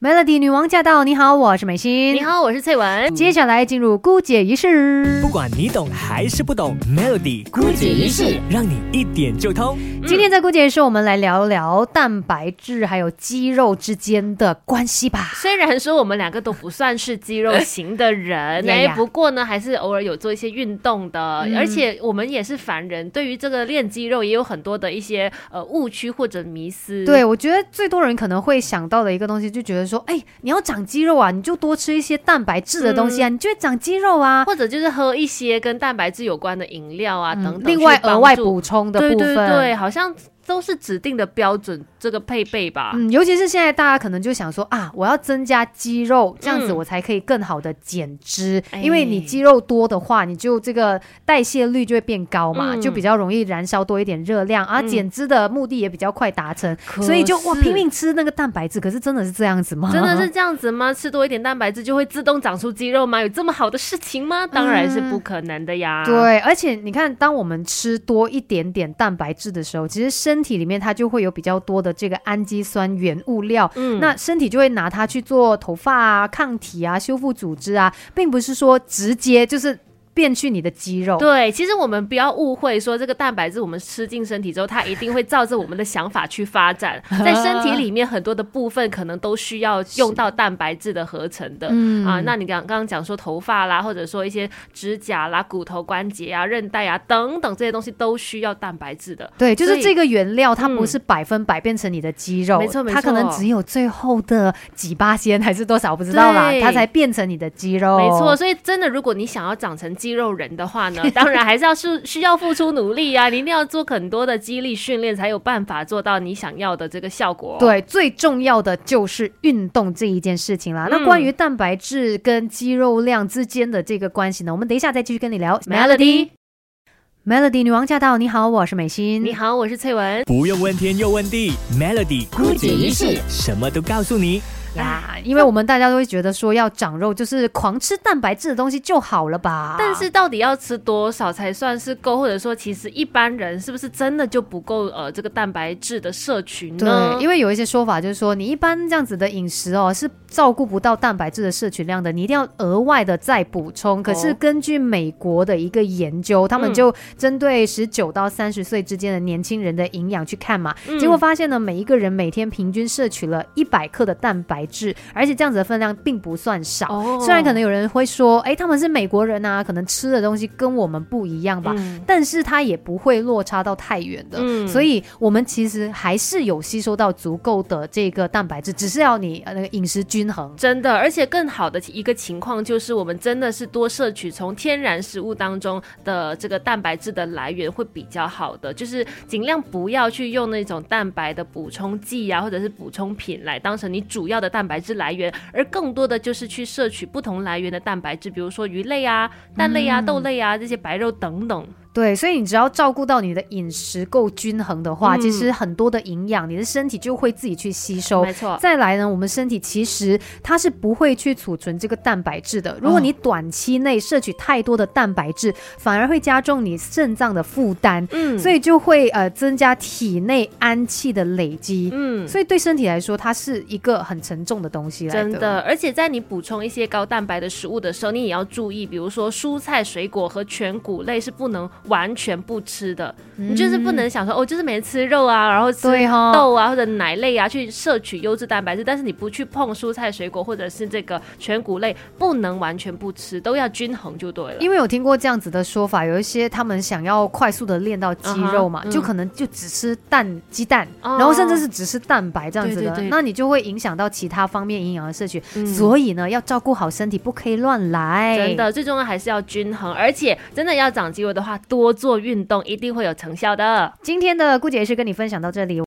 Melody 女王驾到！你好，我是美心。你好，我是翠文。接下来进入姑姐仪式。不管你懂还是不懂，Melody 姑姐仪式让你一点就通。今天在姑姐仪式，我们来聊聊蛋白质还有肌肉之间的关系吧。虽然说我们两个都不算是肌肉型的人，哎，不过呢，还是偶尔有做一些运动的。而且我们也是凡人，对于这个练肌肉也有很多的一些呃误区或者迷思。对，我觉得最多人可能会想到的一个东西，就觉得。说哎，你要长肌肉啊，你就多吃一些蛋白质的东西啊，你就会长肌肉啊，或者就是喝一些跟蛋白质有关的饮料啊等等，另外额外补充的部分，对，好像。都是指定的标准，这个配备吧。嗯，尤其是现在大家可能就想说啊，我要增加肌肉，这样子我才可以更好的减脂。因为你肌肉多的话，你就这个代谢率就会变高嘛，就比较容易燃烧多一点热量，而减脂的目的也比较快达成。所以就哇拼命吃那个蛋白质，可是真的是这样子吗？真的是这样子吗？吃多一点蛋白质就会自动长出肌肉吗？有这么好的事情吗？当然是不可能的呀。对，而且你看，当我们吃多一点点蛋白质的时候，其实身身体里面它就会有比较多的这个氨基酸原物料，嗯，那身体就会拿它去做头发啊、抗体啊、修复组织啊，并不是说直接就是。变去你的肌肉。对，其实我们不要误会，说这个蛋白质我们吃进身体之后，它一定会照着我们的想法去发展。在身体里面很多的部分，可能都需要用到蛋白质的合成的。嗯啊，那你刚刚刚讲说头发啦，或者说一些指甲啦、骨头关节啊、韧带啊等等这些东西，都需要蛋白质的。对，就是这个原料，它不是百分百变成你的肌肉，没错没错，它可能只有最后的几八仙还是多少，不知道啦，它才变成你的肌肉。没错，所以真的，如果你想要长成肌肌肉人的话呢，当然还是要是需要付出努力啊！你一定要做很多的肌力训练，才有办法做到你想要的这个效果。对，最重要的就是运动这一件事情啦。那关于蛋白质跟肌肉量之间的这个关系呢，我们等一下再继续跟你聊。Melody，Melody 女王驾到！你好，我是美心。你好，我是翠文。不用问天，又问地，Melody 孤举一世，什么都告诉你。呀，因为我们大家都会觉得说要长肉就是狂吃蛋白质的东西就好了吧？但是到底要吃多少才算是够？或者说，其实一般人是不是真的就不够呃这个蛋白质的摄取呢？对，因为有一些说法就是说，你一般这样子的饮食哦是照顾不到蛋白质的摄取量的，你一定要额外的再补充。可是根据美国的一个研究，他们就针对十九到三十岁之间的年轻人的营养去看嘛，结果发现呢，每一个人每天平均摄取了一百克的蛋白。质，而且这样子的分量并不算少。虽然可能有人会说，哎，他们是美国人啊，可能吃的东西跟我们不一样吧，但是它也不会落差到太远的。嗯所以，我们其实还是有吸收到足够的这个蛋白质，只是要你那个饮食均衡。真的，而且更好的一个情况就是，我们真的是多摄取从天然食物当中的这个蛋白质的来源会比较好的，就是尽量不要去用那种蛋白的补充剂啊，或者是补充品来当成你主要的。蛋白质来源，而更多的就是去摄取不同来源的蛋白质，比如说鱼类啊、蛋类啊、豆类啊这些白肉等等。对，所以你只要照顾到你的饮食够均衡的话，其实很多的营养，你的身体就会自己去吸收。没错。再来呢，我们身体其实它是不会去储存这个蛋白质的。如果你短期内摄取太多的蛋白质，反而会加重你肾脏的负担。嗯。所以就会呃增加体内氨气的累积。嗯。所以对身体来说，它是一个很沉重的东西。真的。而且在你补充一些高蛋白的食物的时候，你也要注意，比如说蔬菜、水果和全谷类是不能。完全不吃的，你就是不能想说哦，就是没吃肉啊，然后吃豆啊或者奶类啊，去摄取优质蛋白质。但是你不去碰蔬菜水果或者是这个全谷类，不能完全不吃，都要均衡就对了。因为有听过这样子的说法，有一些他们想要快速的练到肌肉嘛，就可能就只吃蛋、鸡蛋，然后甚至是只吃蛋白这样子的，那你就会影响到其他方面营养的摄取。所以呢，要照顾好身体，不可以乱来。真的，最重要还是要均衡，而且真的要长肌肉的话，多。多做运动一定会有成效的。今天的顾姐是跟你分享到这里。